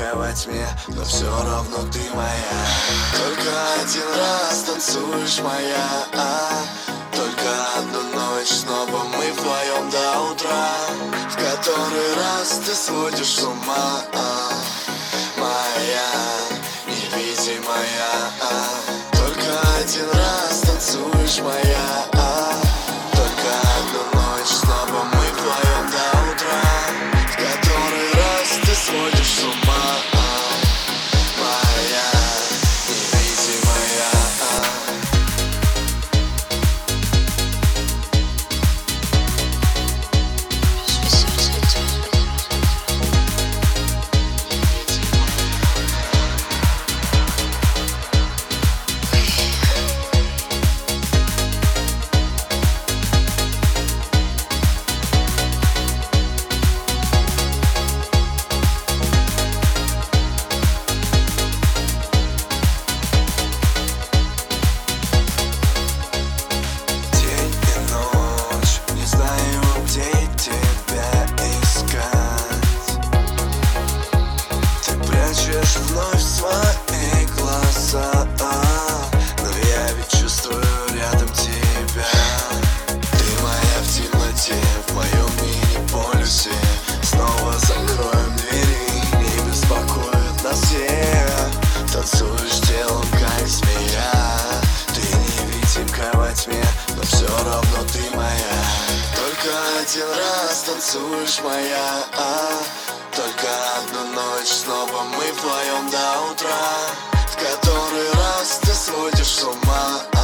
невидимка во тьме Но все равно ты моя Только один раз танцуешь моя а? Только одну ночь снова мы вдвоем до утра В который раз ты сводишь с ума а? Моя, невидимая а? Только один раз танцуешь моя один раз танцуешь моя а, Только одну ночь снова мы вдвоем до утра. В который раз ты сводишь с ума а,